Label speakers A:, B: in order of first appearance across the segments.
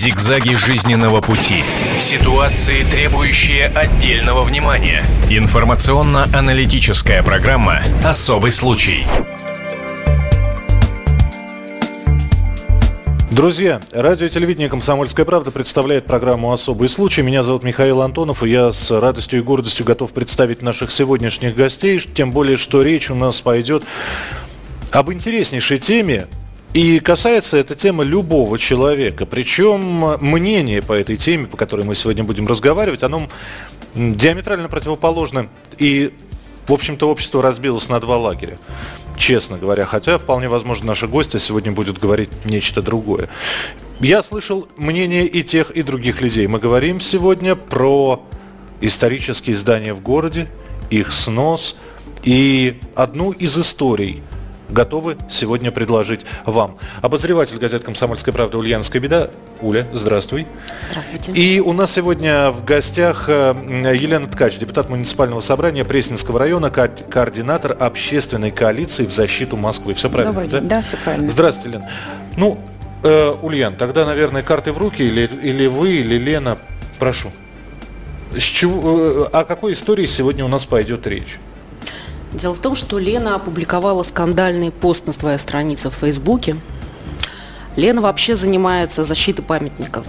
A: Зигзаги жизненного пути. Ситуации, требующие отдельного внимания. Информационно-аналитическая программа «Особый случай».
B: Друзья, радио и телевидение «Комсомольская правда» представляет программу «Особый случай». Меня зовут Михаил Антонов, и я с радостью и гордостью готов представить наших сегодняшних гостей. Тем более, что речь у нас пойдет об интереснейшей теме, и касается эта тема любого человека. Причем мнение по этой теме, по которой мы сегодня будем разговаривать, оно диаметрально противоположно. И, в общем-то, общество разбилось на два лагеря честно говоря. Хотя, вполне возможно, наши гости сегодня будут говорить нечто другое. Я слышал мнение и тех, и других людей. Мы говорим сегодня про исторические здания в городе, их снос и одну из историй – готовы сегодня предложить вам. Обозреватель газет «Комсомольская правда» Ульяновская беда. Уля, здравствуй.
C: Здравствуйте.
B: И у нас сегодня в гостях э, Елена Ткач, депутат муниципального собрания Пресненского района, ко- координатор общественной коалиции в защиту Москвы. Все правильно?
C: Добрый день. Да, все правильно.
B: Здравствуйте, Лен. Ну, э, Ульян, тогда, наверное, карты в руки, или, или вы, или Лена. Прошу. С чего, э, о какой истории сегодня у нас пойдет речь?
C: Дело в том, что Лена опубликовала скандальный пост на своей странице в Фейсбуке. Лена вообще занимается защитой памятников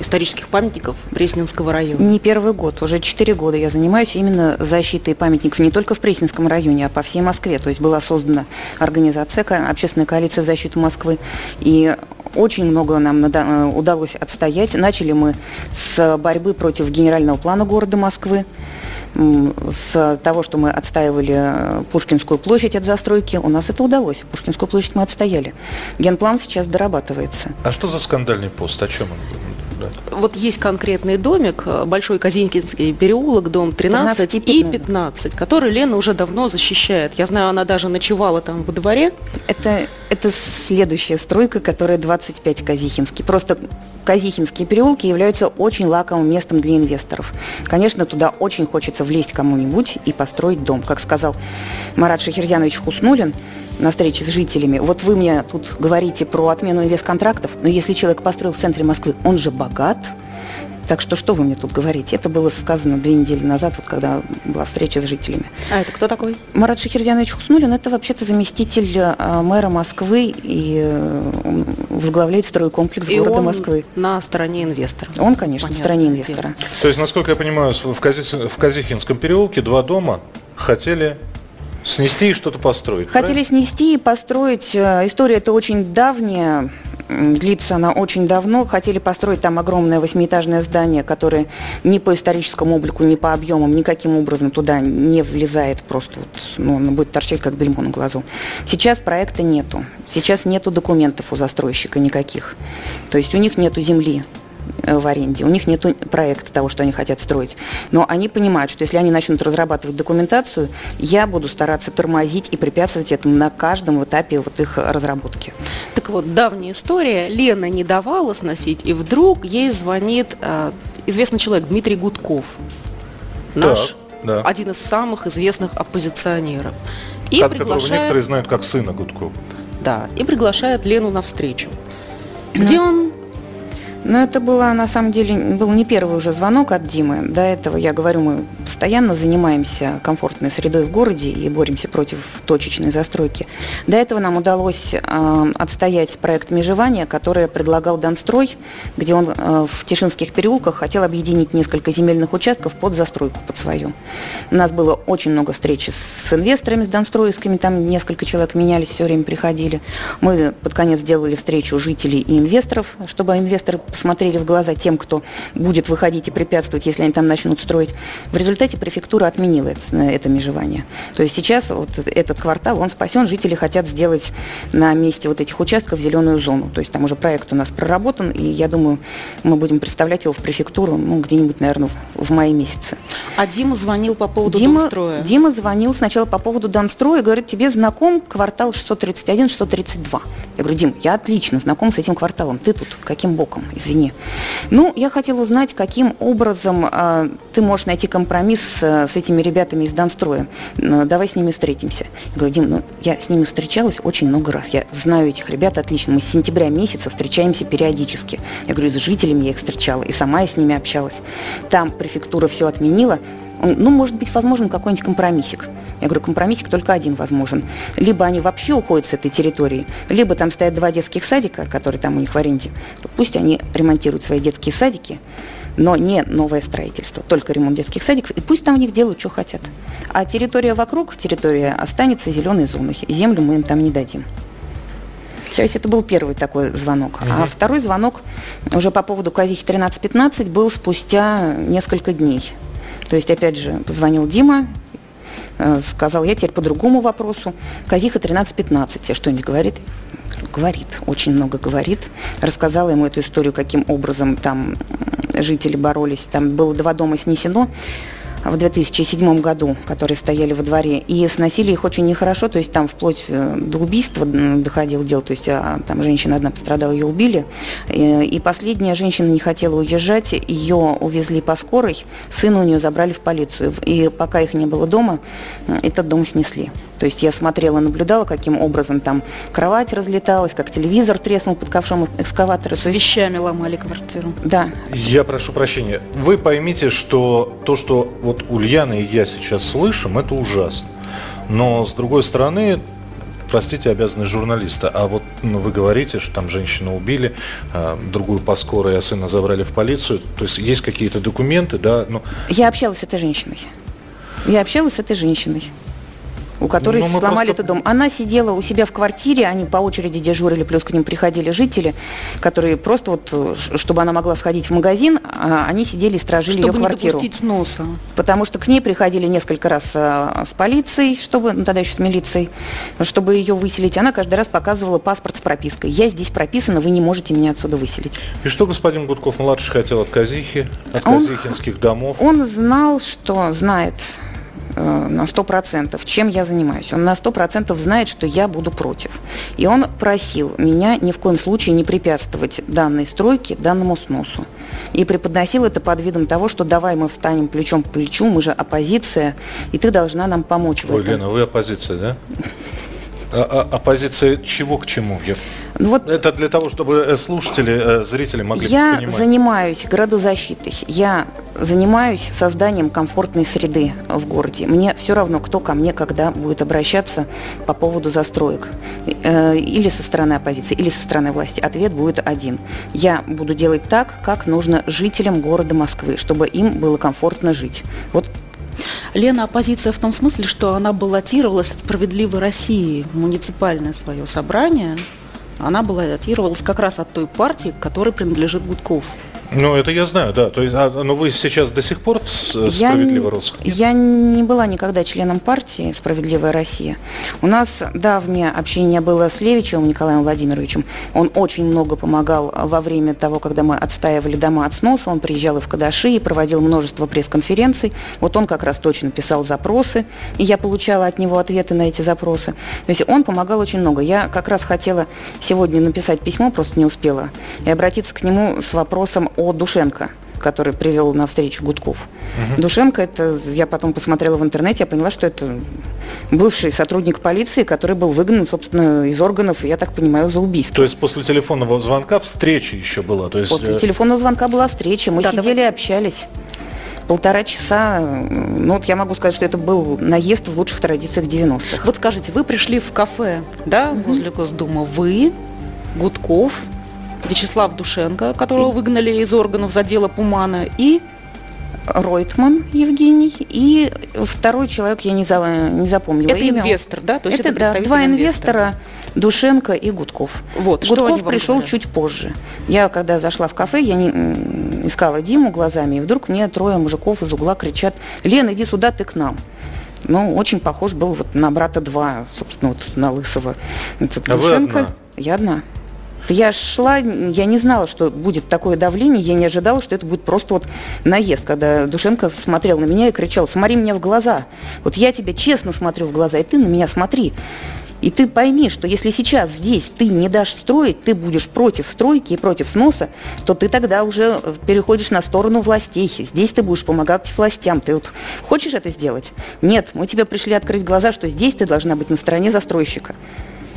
C: исторических памятников Пресненского района.
D: Не первый год, уже четыре года я занимаюсь именно защитой памятников не только в Пресненском районе, а по всей Москве. То есть была создана организация, общественная коалиция в защиту Москвы. И очень много нам э, удалось отстоять. Начали мы с борьбы против генерального плана города Москвы с того, что мы отстаивали э, Пушкинскую площадь от застройки, у нас это удалось. Пушкинскую площадь мы отстояли. Генплан сейчас дорабатывается.
B: А что за скандальный пост? О чем он?
C: Да. Вот есть конкретный домик, э, Большой Казинкинский переулок, дом 13, 13 и 15, который Лена уже давно защищает. Я знаю, она даже ночевала там во дворе.
D: Это, это следующая стройка, которая 25 Казихинский. Просто Казихинские переулки являются очень лакомым местом для инвесторов. Конечно, туда очень хочется влезть кому-нибудь и построить дом. Как сказал Марат Шахерзянович Хуснулин, на встрече с жителями. Вот вы мне тут говорите про отмену инвестконтрактов, но если человек построил в центре Москвы, он же богат. Так что что вы мне тут говорите? Это было сказано две недели назад, вот когда была встреча с жителями.
C: А это кто такой?
D: Марат Шахердянович Хуснулин. Это вообще-то заместитель э, мэра Москвы и э, возглавляет стройкомплекс и города
C: он
D: Москвы.
C: на стороне инвестора.
D: Он, конечно, Понятно. на стороне инвестора.
B: То есть, насколько я понимаю, в, Кази... в Казихинском переулке два дома хотели Снести и что-то построить.
D: Хотели правильно? снести и построить. Э, история это очень давняя, длится она очень давно. Хотели построить там огромное восьмиэтажное здание, которое ни по историческому облику, ни по объемам никаким образом туда не влезает. Просто вот, ну, оно будет торчать как бельмо на глазу. Сейчас проекта нету. Сейчас нету документов у застройщика никаких. То есть у них нету земли Э, в аренде. У них нет проекта того, что они хотят строить. Но они понимают, что если они начнут разрабатывать документацию, я буду стараться тормозить и препятствовать этому на каждом этапе вот их разработки.
C: Так вот, давняя история. Лена не давала сносить, и вдруг ей звонит э, известный человек Дмитрий Гудков. Наш так, да. один из самых известных оппозиционеров.
B: И как, приглашает... некоторые знают как сына Гудкова.
C: Да, и приглашает Лену на встречу, где он
D: но это было, на самом деле, был не первый уже звонок от Димы. До этого, я говорю, мы постоянно занимаемся комфортной средой в городе и боремся против точечной застройки. До этого нам удалось э, отстоять проект межевания, который предлагал Донстрой, где он э, в Тишинских переулках хотел объединить несколько земельных участков под застройку, под свою. У нас было очень много встреч с инвесторами, с Донстроевскими, там несколько человек менялись, все время приходили. Мы под конец сделали встречу жителей и инвесторов, чтобы инвесторы посмотрели в глаза тем, кто будет выходить и препятствовать, если они там начнут строить. В результате префектура отменила это, это межевание. То есть сейчас вот этот квартал, он спасен, жители хотят сделать на месте вот этих участков зеленую зону. То есть там уже проект у нас проработан, и я думаю, мы будем представлять его в префектуру, ну, где-нибудь, наверное, в мае месяце.
C: А Дима звонил по поводу
D: Дима,
C: Донстроя?
D: Дима звонил сначала по поводу Донстроя, говорит, тебе знаком квартал 631-632. Я говорю, Дим, я отлично знаком с этим кварталом. Ты тут каким боком? Извини. Ну, я хотела узнать, каким образом э, ты можешь найти компромисс с, с этими ребятами из Донстроя. Э, давай с ними встретимся. Я говорю, Дим, ну, я с ними встречалась очень много раз. Я знаю этих ребят отлично. Мы с сентября месяца встречаемся периодически. Я говорю, с жителями я их встречала, и сама я с ними общалась. Там префектура все отменила. Ну, может быть, возможен какой-нибудь компромиссик. Я говорю, компромиссик только один возможен. Либо они вообще уходят с этой территории, либо там стоят два детских садика, которые там у них в аренде. Пусть они ремонтируют свои детские садики, но не новое строительство, только ремонт детских садиков, и пусть там у них делают, что хотят. А территория вокруг, территория останется зеленой зоной, и землю мы им там не дадим. То есть это был первый такой звонок. Угу. А второй звонок уже по поводу Казихи 1315 был спустя несколько дней. То есть, опять же, позвонил Дима, э, сказал, я теперь по другому вопросу. Казиха 13-15, тебе что-нибудь говорит? Говорит, очень много говорит. Рассказала ему эту историю, каким образом там жители боролись. Там было два дома снесено в 2007 году, которые стояли во дворе, и сносили их очень нехорошо, то есть там вплоть э, до убийства доходило дело, то есть а, там женщина одна пострадала, ее убили, э, и последняя женщина не хотела уезжать, ее увезли по скорой, сына у нее забрали в полицию, и пока их не было дома, этот дом снесли. То есть я смотрела, наблюдала, каким образом там кровать разлеталась, как телевизор треснул под ковшом экскаватора.
C: С вещами ломали квартиру.
D: Да.
B: Я прошу прощения. Вы поймите, что то, что вот Ульяна и я сейчас слышим, это ужасно. Но, с другой стороны, простите, обязанность журналиста. А вот ну, вы говорите, что там женщину убили, а, другую по скорой, а сына забрали в полицию. То есть есть какие-то документы, да?
D: Ну... Я общалась с этой женщиной. Я общалась с этой женщиной у которой ну, сломали просто... этот дом. Она сидела у себя в квартире, они по очереди дежурили, плюс к ним приходили жители, которые просто вот, чтобы она могла сходить в магазин, а они сидели и стражили
C: чтобы
D: ее квартиру.
C: Чтобы не допустить сноса.
D: Потому что к ней приходили несколько раз а, с полицией, чтобы, ну тогда еще с милицией, чтобы ее выселить. Она каждый раз показывала паспорт с пропиской. Я здесь прописана, вы не можете меня отсюда выселить.
B: И что господин Гудков-младший хотел от Казихи, от он, казихинских домов?
D: Он знал, что знает Э, на 100%, чем я занимаюсь. Он на 100% знает, что я буду против. И он просил меня ни в коем случае не препятствовать данной стройке, данному сносу. И преподносил это под видом того, что давай мы встанем плечом к плечу, мы же оппозиция, и ты должна нам помочь
B: Ой, в этом. Лена, вы оппозиция, да? А, а, оппозиция чего к чему? Я... Вот Это для того, чтобы э, слушатели, э, зрители могли
D: я понимать. Я занимаюсь градозащитой, я занимаюсь созданием комфортной среды в городе. Мне все равно, кто ко мне когда будет обращаться по поводу застроек. Э, или со стороны оппозиции, или со стороны власти. Ответ будет один. Я буду делать так, как нужно жителям города Москвы, чтобы им было комфортно жить. Вот
C: Лена оппозиция в том смысле, что она баллотировалась от «Справедливой России» в муниципальное свое собрание, она баллотировалась как раз от той партии, которой принадлежит Гудков.
B: Ну, это я знаю, да. То есть, а, но вы сейчас до сих пор в «Справедливой России»?
D: Я не была никогда членом партии «Справедливая Россия». У нас давнее общение было с Левичевым Николаем Владимировичем. Он очень много помогал во время того, когда мы отстаивали дома от сноса. Он приезжал и в Кадаши, и проводил множество пресс-конференций. Вот он как раз точно писал запросы, и я получала от него ответы на эти запросы. То есть он помогал очень много. Я как раз хотела сегодня написать письмо, просто не успела, и обратиться к нему с вопросом о Душенко который привел на встречу Гудков. Угу. Душенко, это я потом посмотрела в интернете, я поняла, что это бывший сотрудник полиции, который был выгнан, собственно, из органов, я так понимаю, за убийство.
B: То есть после телефонного звонка встреча еще была? То есть...
D: После э, телефонного звонка была встреча, мы да, сидели давай. и общались полтора часа, ну вот я могу сказать, что это был наезд в лучших традициях 90-х.
C: Вот скажите, вы пришли в кафе, да, угу. возле Госдума, вы, Гудков, Вячеслав Душенко, которого выгнали из органов за дело Пумана, и
D: Ройтман Евгений и второй человек, я не, за, не запомнила
C: это имя. инвестор, да?
D: То есть это, это да, два инвестора, Душенко и Гудков.
C: Вот,
D: Гудков пришел говорят? чуть позже. Я, когда зашла в кафе, я не, искала Диму глазами, и вдруг мне трое мужиков из угла кричат, Лена, иди сюда, ты к нам. Ну, очень похож был вот на брата два, собственно, вот на Лысого.
B: Это а Душенко. Вы одна?
D: Я одна. Я шла, я не знала, что будет такое давление, я не ожидала, что это будет просто вот наезд, когда Душенко смотрел на меня и кричал, смотри меня в глаза. Вот я тебе честно смотрю в глаза, и ты на меня смотри. И ты пойми, что если сейчас здесь ты не дашь строить, ты будешь против стройки и против сноса, то ты тогда уже переходишь на сторону властей. Здесь ты будешь помогать властям. Ты вот хочешь это сделать? Нет, мы тебе пришли открыть глаза, что здесь ты должна быть на стороне застройщика.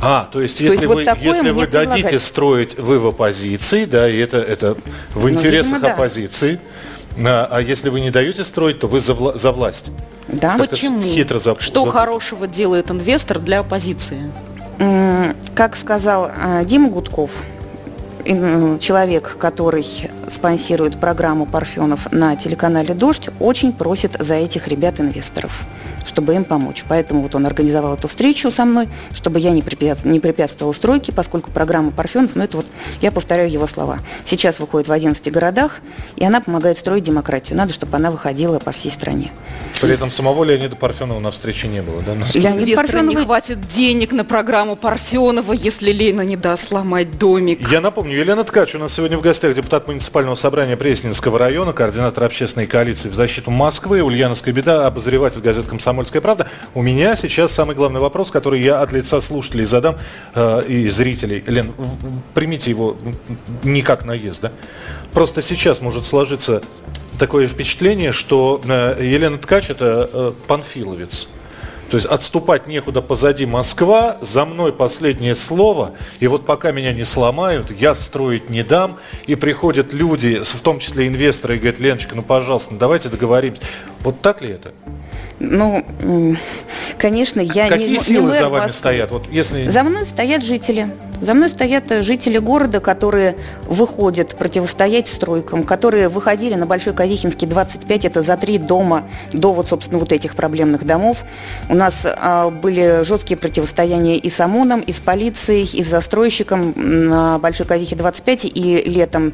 B: А, то есть, если то есть вы, вот если вы дадите строить, вы в оппозиции, да, и это, это в ну, интересах видимо, оппозиции, да. а, если вы не даете строить, то вы за, вла- за власть.
C: Да. Почему? Хитро за, Что за... хорошего делает инвестор для оппозиции?
D: Как сказал а, Дима Гудков, человек, который спонсирует программу Парфенов на телеканале «Дождь», очень просит за этих ребят-инвесторов чтобы им помочь. Поэтому вот он организовал эту встречу со мной, чтобы я не, препятств... не препятствовала стройке, поскольку программа Парфенов, ну это вот, я повторяю его слова, сейчас выходит в 11 городах, и она помогает строить демократию. Надо, чтобы она выходила по всей стране.
B: При этом самого Леонида Парфенова на встрече не было, да?
C: Леонид Парфенова... не хватит денег на программу Парфенова, если Лена не даст сломать домик.
B: Я напомню, Елена Ткач у нас сегодня в гостях депутат муниципального собрания Пресненского района, координатор общественной коалиции в защиту Москвы, Ульяновская беда, обозреватель газет «Комсомольская «Комсомольская правда». У меня сейчас самый главный вопрос, который я от лица слушателей задам э, и зрителей. Лен, примите его не как наезд, да? Просто сейчас может сложиться такое впечатление, что э, Елена Ткач это э, панфиловец. То есть отступать некуда позади Москва, за мной последнее слово, и вот пока меня не сломают, я строить не дам, и приходят люди, в том числе инвесторы, и говорят, Леночка, ну пожалуйста, ну давайте договоримся. Вот так ли это?
D: Ну, конечно, я
B: Какие
D: не...
B: Какие силы
D: не
B: за вами Москвы. стоят? Вот если...
D: За мной стоят жители. За мной стоят жители города, которые выходят противостоять стройкам, которые выходили на Большой Казихинский 25, это за три дома до вот, собственно, вот этих проблемных домов. У нас а, были жесткие противостояния и с ОМОНом, и с полицией, и с застройщиком на Большой Казихе 25, и летом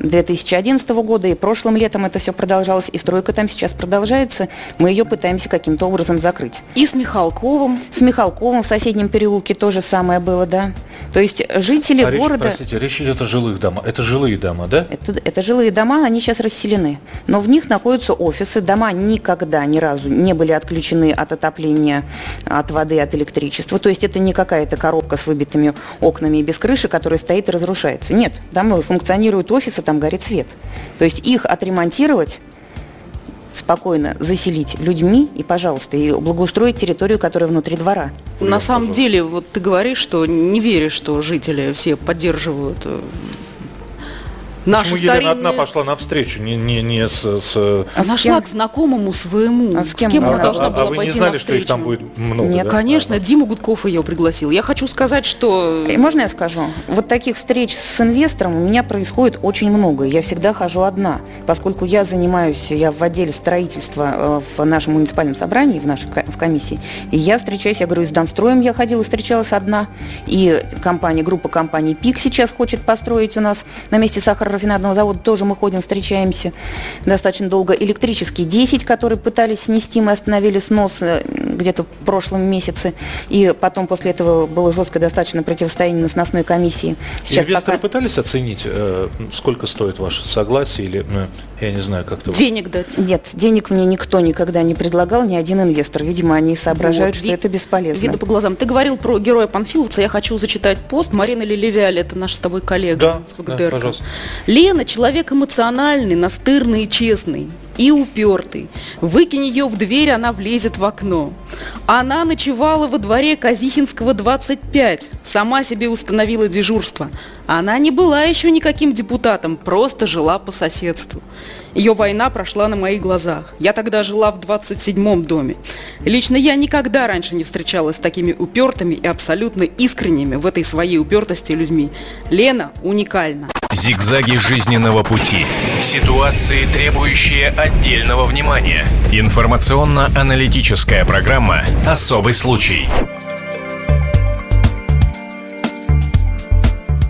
D: 2011 года, и прошлым летом это все продолжалось, и стройка там сейчас продолжается. Мы ее пытаемся каким-то образом закрыть.
C: И с Михалковым?
D: С Михалковым в соседнем переулке то же самое было, да. То есть жители а города...
B: Речь, простите, речь идет о жилых домах. Это жилые дома, да?
D: Это, это жилые дома, они сейчас расселены. Но в них находятся офисы. Дома никогда, ни разу не были отключены от отопления, от воды, от электричества. То есть это не какая-то коробка с выбитыми окнами и без крыши, которая стоит и разрушается. Нет, там функционируют офисы, там горит свет. То есть их отремонтировать спокойно заселить людьми и, пожалуйста, и благоустроить территорию, которая внутри двора.
C: На самом деле, вот ты говоришь, что не веришь, что жители все поддерживают э,
B: Наша Почему старинная... Елена одна пошла навстречу, не, не, не с... с...
C: А Она шла к знакомому своему.
D: А с кем, с
C: кем
D: она
C: должна а, была
B: а вы
C: пойти
B: не знали, навстречу? что их там будет много?
C: Нет,
B: да?
C: конечно. А, Дима Гудков ее пригласил. Я хочу сказать, что...
D: И можно я скажу? Вот таких встреч с инвестором у меня происходит очень много. Я всегда хожу одна, поскольку я занимаюсь, я в отделе строительства э, в нашем муниципальном собрании, в нашей в комиссии, и я встречаюсь, я говорю, с Донстроем я ходила, встречалась одна, и компания, группа компаний ПИК сейчас хочет построить у нас на месте сахарорафинадного завода тоже мы ходим, встречаемся достаточно долго. Электрический 10, которые пытались снести, мы остановили снос э, где-то в прошлом месяце. И потом после этого было жесткое достаточно противостояние на сносной комиссии.
B: Сейчас Инвесторы пока... пытались оценить, э, сколько стоит ваше согласие или, ну, я не знаю, как-то...
C: Денег дать?
D: Нет, денег мне никто никогда не предлагал, ни один инвестор. Видимо, они соображают, вот, что вид, это бесполезно.
C: Видно по глазам. Ты говорил про героя Панфиловца, я хочу зачитать пост. Марина Лилевиаль, это наш с тобой коллега
B: да, с ВГДР. Да, пожалуйста.
C: Лена, человек человек эмоциональный, настырный и честный и упертый. Выкинь ее в дверь, она влезет в окно. Она ночевала во дворе Казихинского 25, сама себе установила дежурство. Она не была еще никаким депутатом, просто жила по соседству. Ее война прошла на моих глазах. Я тогда жила в 27-м доме. Лично я никогда раньше не встречалась с такими упертыми и абсолютно искренними в этой своей упертости людьми. Лена уникальна.
A: Зигзаги жизненного пути. Ситуации, требующие отдельного внимания. Информационно-аналитическая программа «Особый случай».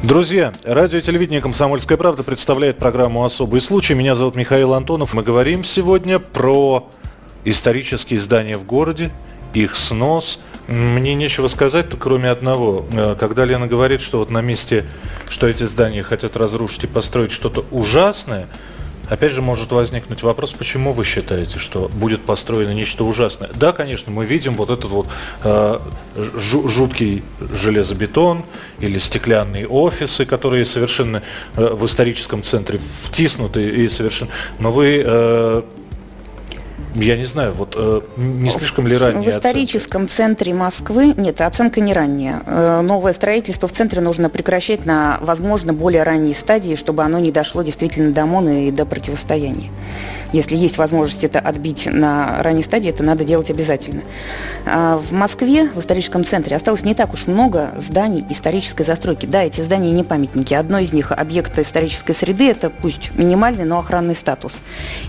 B: Друзья, радио и телевидение «Комсомольская правда» представляет программу «Особый случай». Меня зовут Михаил Антонов. Мы говорим сегодня про исторические здания в городе, их снос – мне нечего сказать, кроме одного. Э, когда Лена говорит, что вот на месте, что эти здания хотят разрушить и построить что-то ужасное, Опять же, может возникнуть вопрос, почему вы считаете, что будет построено нечто ужасное? Да, конечно, мы видим вот этот вот э, жуткий железобетон или стеклянные офисы, которые совершенно э, в историческом центре втиснуты и совершенно... Но вы э, я не знаю, вот э, не слишком ли ранее
D: В историческом оценка? центре Москвы, нет, оценка не ранняя. Э, новое строительство в центре нужно прекращать на, возможно, более ранней стадии, чтобы оно не дошло действительно до МОНа и до противостояния. Если есть возможность это отбить на ранней стадии, это надо делать обязательно. А в Москве, в историческом центре, осталось не так уж много зданий исторической застройки. Да, эти здания не памятники. Одно из них, объект исторической среды, это пусть минимальный, но охранный статус.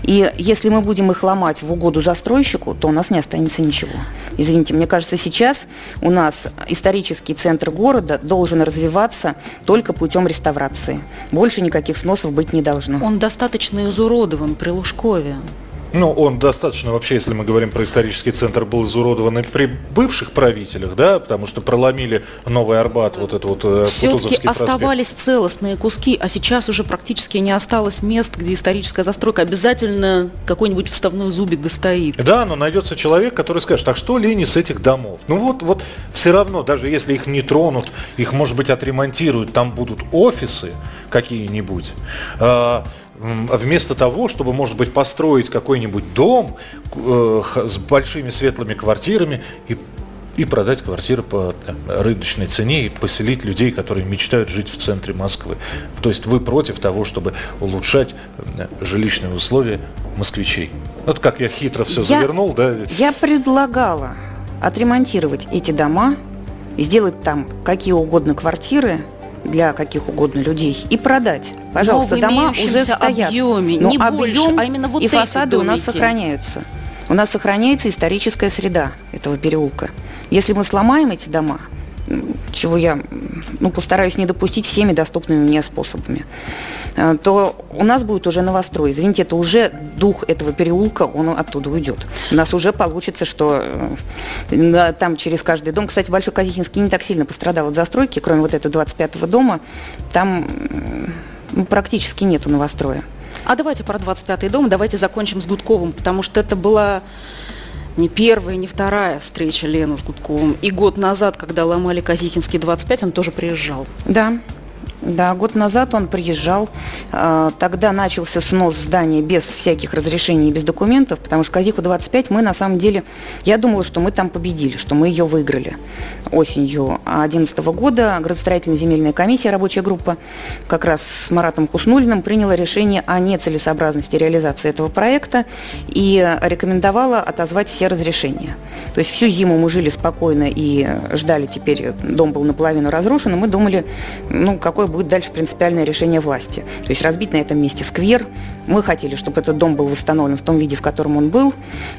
D: И если мы будем их ломать в угоду застройщику, то у нас не останется ничего. Извините, мне кажется, сейчас у нас исторический центр города должен развиваться только путем реставрации. Больше никаких сносов быть не должно.
C: Он достаточно изуродован при Лужкове.
B: Ну, он достаточно вообще, если мы говорим про исторический центр, был изуродован и при бывших правителях, да, потому что проломили Новый Арбат, вот это вот
C: э, Все-таки оставались целостные куски, а сейчас уже практически не осталось мест, где историческая застройка обязательно какой-нибудь вставной зубик достоит.
B: Да, но найдется человек, который скажет, а что Лени с этих домов? Ну вот, вот все равно, даже если их не тронут, их, может быть, отремонтируют, там будут офисы какие-нибудь, э, вместо того, чтобы, может быть, построить какой-нибудь дом э, с большими светлыми квартирами и и продать квартиры по там, рыночной цене и поселить людей, которые мечтают жить в центре Москвы. То есть вы против того, чтобы улучшать э, жилищные условия москвичей. Вот как я хитро все я, завернул, да?
D: Я предлагала отремонтировать эти дома и сделать там какие угодно квартиры для каких угодно людей и продать. Пожалуйста, дома уже стоят.
C: Объеме, но не объем больше, а именно вот
D: и фасады домики. у нас сохраняются. У нас сохраняется историческая среда этого переулка. Если мы сломаем эти дома, чего я ну, постараюсь не допустить всеми доступными мне способами, э, то у нас будет уже новострой. Извините, это уже дух этого переулка, он оттуда уйдет. У нас уже получится, что э, там через каждый дом... Кстати, Большой Казихинский не так сильно пострадал от застройки, кроме вот этого 25-го дома. Там ну, практически нету новостроя.
C: А давайте про 25-й дом, давайте закончим с Гудковым, потому что это была не первая, не вторая встреча Лены с Гудковым. И год назад, когда ломали Казихинский 25, он тоже приезжал.
D: Да, да, год назад он приезжал. А, тогда начался снос здания без всяких разрешений и без документов, потому что Казиху-25 мы на самом деле, я думала, что мы там победили, что мы ее выиграли осенью 2011 года. Градостроительная земельная комиссия, рабочая группа, как раз с Маратом Хуснулиным приняла решение о нецелесообразности реализации этого проекта и рекомендовала отозвать все разрешения. То есть всю зиму мы жили спокойно и ждали теперь, дом был наполовину разрушен, и мы думали, ну, какой будет дальше принципиальное решение власти. То есть разбить на этом месте сквер. Мы хотели, чтобы этот дом был восстановлен в том виде, в котором он был.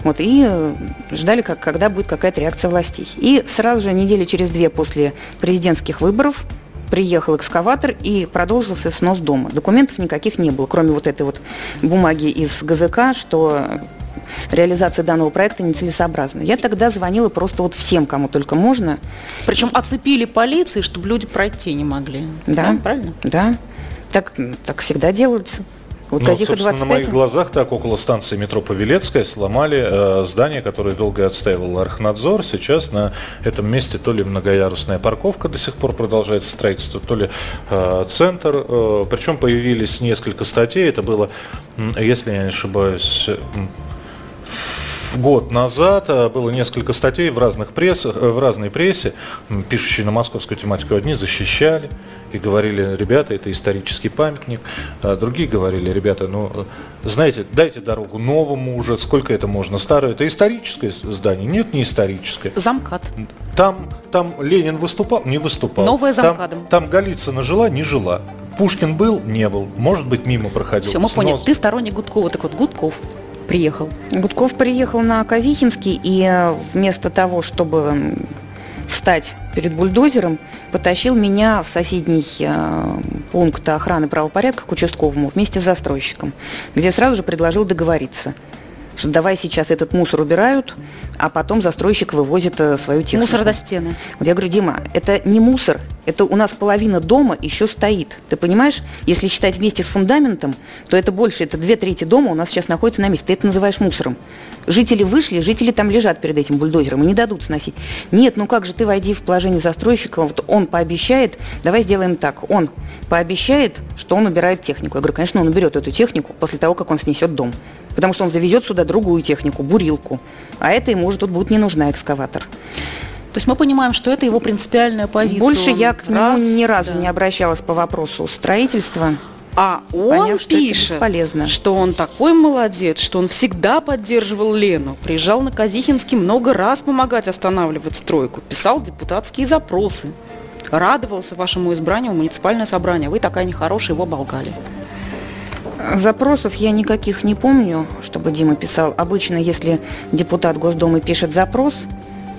D: Вот, и э, ждали, как, когда будет какая-то реакция властей. И сразу же недели через две после президентских выборов приехал экскаватор и продолжился снос дома. Документов никаких не было, кроме вот этой вот бумаги из ГЗК, что реализация данного проекта нецелесообразна. Я тогда звонила просто вот всем, кому только можно.
C: Причем оцепили полиции, чтобы люди пройти не могли.
D: Да, да правильно? Да. Так, так всегда делается.
B: Вот ну, собственно, 25... на моих глазах так около станции метро Павелецкая сломали э, здание, которое долго отстаивал Архнадзор. Сейчас на этом месте то ли многоярусная парковка до сих пор продолжается строительство, то ли э, центр. Э, причем появились несколько статей. Это было, если я не ошибаюсь, год назад э, было несколько статей в разных прессах, э, в разной прессе, пишущие на московскую тематику. Одни защищали и говорили, ребята, это исторический памятник. А другие говорили, ребята, ну, знаете, дайте дорогу новому уже, сколько это можно, старое. Это историческое здание? Нет, не историческое.
C: Замкат.
B: Там, там Ленин выступал? Не выступал.
C: Новое замкадом.
B: Там, там Голицына жила? Не жила. Пушкин был? Не был. Может быть, мимо проходил.
C: Все, мы поняли. Ты сторонник Гудкова. Так вот, Гудков приехал?
D: Гудков приехал на Казихинский, и э, вместо того, чтобы встать перед бульдозером, потащил меня в соседний э, пункт охраны правопорядка к участковому вместе с застройщиком, где сразу же предложил договориться. Что давай сейчас этот мусор убирают, а потом застройщик вывозит э, свою технику.
C: Мусор до стены.
D: Вот я говорю, Дима, это не мусор, это у нас половина дома еще стоит. Ты понимаешь, если считать вместе с фундаментом, то это больше, это две трети дома у нас сейчас находится на месте. Ты это называешь мусором. Жители вышли, жители там лежат перед этим бульдозером и не дадут сносить. Нет, ну как же ты войди в положение застройщика, вот он пообещает, давай сделаем так, он пообещает, что он убирает технику. Я говорю, конечно, он уберет эту технику после того, как он снесет дом. Потому что он завезет сюда другую технику, бурилку. А это ему уже тут будет не нужна экскаватор.
C: То есть мы понимаем, что это его принципиальная позиция.
D: Больше
C: Он
D: я к нему
C: раз,
D: ни разу
C: да.
D: не обращалась по вопросу строительства.
C: А он
D: что это
C: пишет,
D: бесполезно.
C: что он такой молодец, что он всегда поддерживал Лену. Приезжал на Казихинский много раз помогать останавливать стройку. Писал депутатские запросы. Радовался вашему избранию в муниципальное собрание. Вы такая нехорошая, его оболгали.
D: Запросов я никаких не помню, чтобы Дима писал. Обычно, если депутат Госдумы пишет запрос,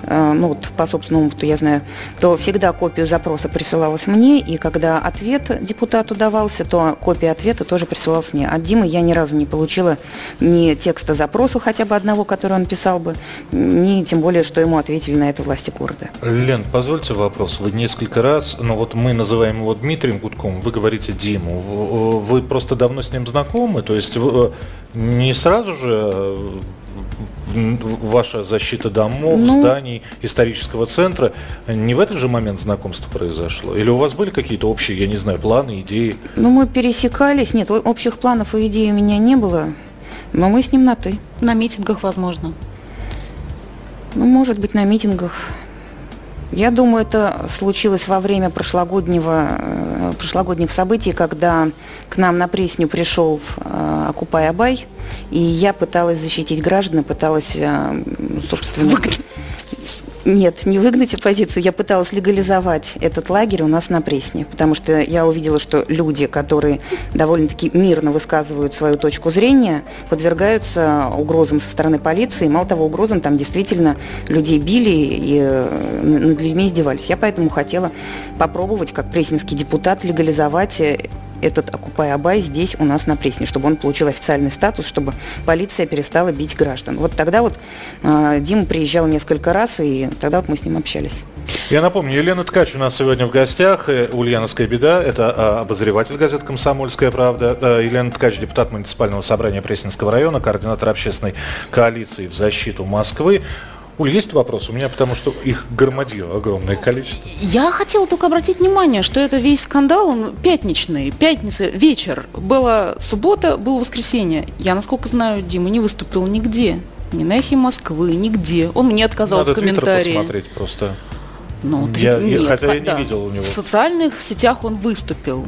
D: ну вот по собственному опыту я знаю, то всегда копию запроса присылалась мне, и когда ответ депутату давался, то копия ответа тоже присылалась мне. От Димы я ни разу не получила ни текста запроса хотя бы одного, который он писал бы, ни тем более, что ему ответили на это власти города.
B: Лен, позвольте вопрос. Вы несколько раз, ну вот мы называем его Дмитрием Гудком, вы говорите Диму. В- Вы просто давно с ним знакомы? То есть э, не сразу же э, ваша защита домов,
D: Ну-
B: зданий, исторического центра, не в этот же момент знакомства произошло? Или у вас были какие-то общие, я не знаю, планы, идеи?
D: Ну, мы пересекались, нет, общих планов и идей у меня не было, но мы с ним на «ты».
C: На митингах, возможно.
D: Ну, может быть, на митингах. Я думаю, это случилось во время прошлогоднего, э, прошлогодних событий, когда к нам на Пресню пришел э, Окупай Абай, и я пыталась защитить граждан, пыталась, э, собственно... Нет, не выгнать оппозицию. Я пыталась легализовать этот лагерь у нас на Пресне, потому что я увидела, что люди, которые довольно-таки мирно высказывают свою точку зрения, подвергаются угрозам со стороны полиции. Мало того, угрозам там действительно людей били и э, над людьми издевались. Я поэтому хотела попробовать, как пресненский депутат, легализовать э, этот Окупай Абай здесь у нас на Пресне, чтобы он получил официальный статус, чтобы полиция перестала бить граждан. Вот тогда вот э, Дима приезжал несколько раз, и тогда вот мы с ним общались.
B: Я напомню, Елена Ткач у нас сегодня в гостях. э, Ульяновская беда. Это а, обозреватель газеты «Комсомольская правда». Э, Елена Ткач, депутат муниципального собрания Пресненского района, координатор общественной коалиции в защиту Москвы. Уль, есть вопрос? У меня потому что их громадье огромное количество.
C: Я хотела только обратить внимание, что это весь скандал, он пятничный, пятница, вечер. Была суббота, было воскресенье. Я, насколько знаю, Дима не выступил нигде. Ни на эхе Москвы, нигде. Он мне отказал
B: Надо
C: в комментарии.
B: твиттер посмотреть просто.
C: Ну,
B: Я-
C: три-
B: я-
C: нет,
B: хотя я не видел у него.
C: В социальных сетях он выступил.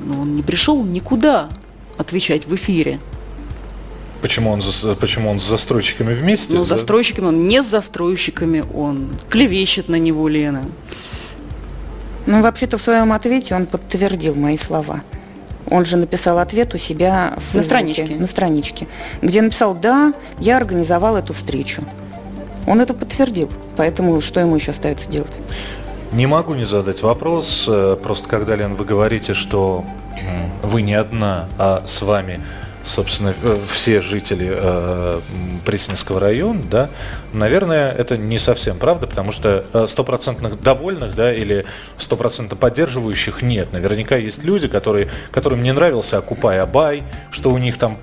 C: Но он не пришел никуда отвечать в эфире.
B: Почему он, почему он с застройщиками вместе? Да?
C: с застройщиками он не с застройщиками, он клевещет на него Лена.
D: Ну, вообще-то в своем ответе он подтвердил мои слова. Он же написал ответ у себя в
C: На страничке.
D: На страничке, где написал, да, я организовал эту встречу. Он это подтвердил, поэтому что ему еще остается делать?
B: Не могу не задать вопрос. э, Просто когда, Лен, вы говорите, что вы не одна, а с вами, собственно, э, все жители э, Пресненского района, да, наверное, это не совсем правда, потому что э, стопроцентных довольных, да, или стопроцентно поддерживающих нет. Наверняка есть люди, которые, которым не нравился Окупай Абай, что у них там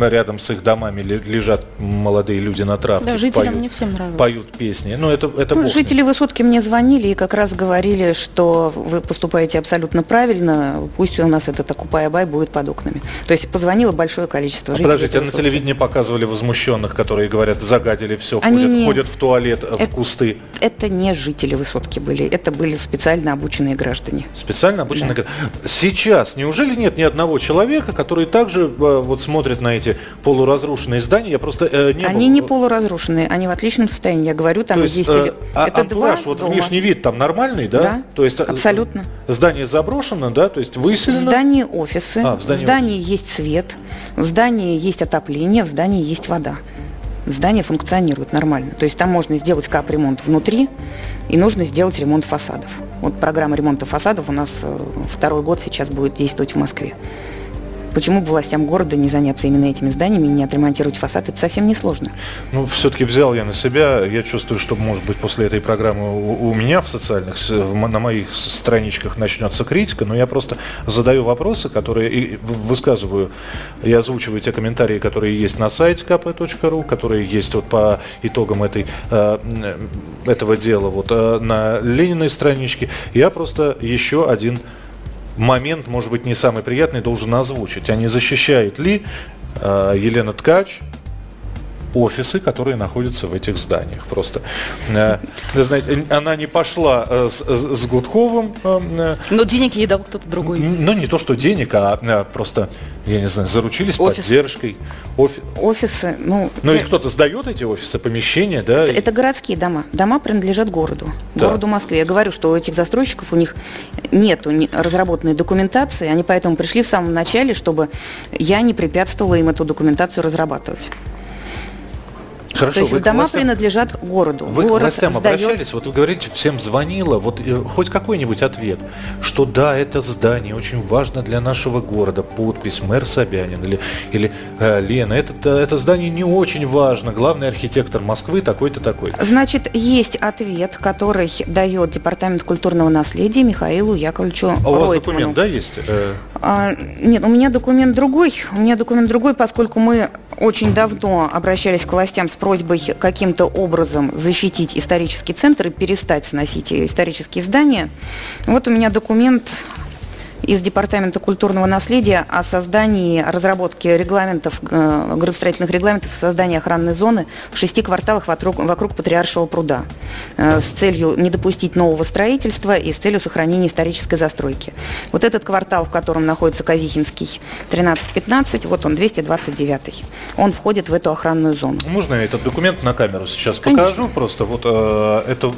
B: рядом с их домами ле- лежат молодые люди на травке.
C: Да, жителям
B: поют-
C: не всем нравилось.
B: Поют песни. Ну, это, это
D: Ну, жители Высотки мне звонили и как раз говорили, что вы поступаете абсолютно правильно, пусть у нас этот Окупай-Абай будет под окнами. То есть позвонило большое количество
B: А
D: жителей.
B: Подождите, а на телевидении показывали возмущенных, которые говорят, загадили все,
D: Они
B: ходят,
D: не-
B: ходят в туалет, э, в
D: Это-
B: кусты.
D: Это не жители Высотки были, это были специально обученные граждане.
B: Специально обычно. Сейчас неужели нет ни одного человека, который также э, вот смотрит на эти полуразрушенные здания? Я просто э, не
D: Они
B: был-
D: не полуразрушенные, они в отличном состоянии. Я говорю, там
B: То есть,
D: есть...
B: э,
D: теле-
B: а
D: это
B: антураж,
D: два
B: вот
D: дома.
B: внешний вид там нормальный, да?
D: Да,
B: То есть, э,
D: абсолютно.
B: Здание заброшено, да? То есть
D: В
B: выселено.
D: здании офисы,
B: А, в
D: в
B: здании
D: здании, есть свет, в здании есть отопление, в здании есть вода. Здание функционирует нормально. То есть там можно сделать капремонт внутри и нужно сделать ремонт фасадов. Вот программа ремонта фасадов у нас э, второй год сейчас будет действовать в Москве. Почему бы властям города не заняться именно этими зданиями и не отремонтировать фасад? Это совсем несложно.
B: Ну, все-таки взял я на себя. Я чувствую, что, может быть, после этой программы у, у меня в социальных, на моих страничках начнется критика, но я просто задаю вопросы, которые и высказываю, я озвучиваю те комментарии, которые есть на сайте kp.ru, которые есть вот по итогам этой, э, этого дела вот э, на Лениной страничке. Я просто еще один момент, может быть, не самый приятный, должен озвучить. А не защищает ли э, Елена Ткач офисы, которые находятся в этих зданиях. Просто, э, знаете, она не пошла э, с, с Гудковым. Э,
C: э, Но денег ей дал кто-то другой.
B: Ну, не то, что денег, а, а просто, я не знаю, заручились Офис. поддержкой.
D: Офи... Офисы, ну...
B: Ну, ведь кто-то сдает эти офисы, помещения, да?
D: Это, и... это городские дома. Дома принадлежат городу, да. городу Москве. Я говорю, что у этих застройщиков у них нет разработанной документации, они поэтому пришли в самом начале, чтобы я не препятствовала им эту документацию разрабатывать.
B: Хорошо,
D: То есть
B: вы
D: дома властям, принадлежат городу.
B: Вы
D: Город
B: к властям сдает... обращались, вот вы говорите, всем звонила, вот э, хоть какой-нибудь ответ, что да, это здание очень важно для нашего города, подпись мэр Собянин или, или э, Лена, это, это здание не очень важно, главный архитектор Москвы такой-то, такой-то.
D: Значит, есть ответ, который дает Департамент культурного наследия Михаилу Яковлевичу А
B: у вас Ройтману. документ, да, есть? Э...
D: А, нет, у меня документ другой, у меня документ другой, поскольку мы очень давно обращались к властям с просьбой каким-то образом защитить исторический центр и перестать сносить исторические здания. Вот у меня документ из Департамента культурного наследия о создании, разработки регламентов, э, градостроительных регламентов и создании охранной зоны в шести кварталах вокруг, вокруг Патриаршего пруда э, с целью не допустить нового строительства и с целью сохранения исторической застройки. Вот этот квартал, в котором находится Казихинский 13-15, вот он, 229. Он входит в эту охранную зону.
B: Можно я этот документ на камеру сейчас Конечно. покажу? Просто вот э, это,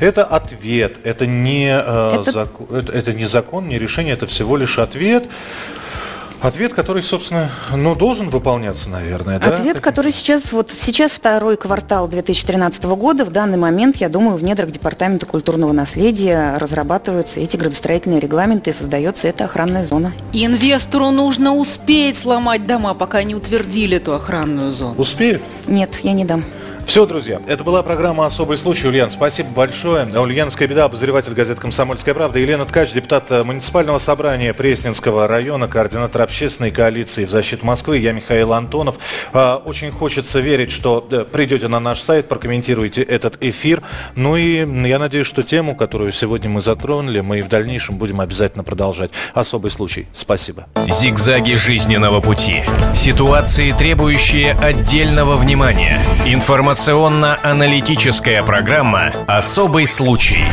B: это ответ, это не, э, это... Зак, это, это не закон, не решение, это это всего лишь ответ. Ответ, который, собственно, ну, должен выполняться, наверное,
D: да? Ответ, который сейчас, вот сейчас второй квартал 2013 года, в данный момент, я думаю, в недрах Департамента культурного наследия разрабатываются эти градостроительные регламенты и создается эта охранная зона.
C: Инвестору нужно успеть сломать дома, пока не утвердили эту охранную зону.
B: Успеют?
D: Нет, я не дам.
B: Все, друзья, это была программа «Особый случай». Ульян, спасибо большое. Ульяновская беда, обозреватель газеты «Комсомольская правда». Елена Ткач, депутат муниципального собрания Пресненского района, координатор общественной коалиции в защиту Москвы. Я Михаил Антонов. А, очень хочется верить, что придете на наш сайт, прокомментируете этот эфир. Ну и я надеюсь, что тему, которую сегодня мы затронули, мы и в дальнейшем будем обязательно продолжать. «Особый случай». Спасибо.
A: Зигзаги жизненного пути. Ситуации, требующие отдельного внимания. Информация Информационно-аналитическая программа «Особый случай».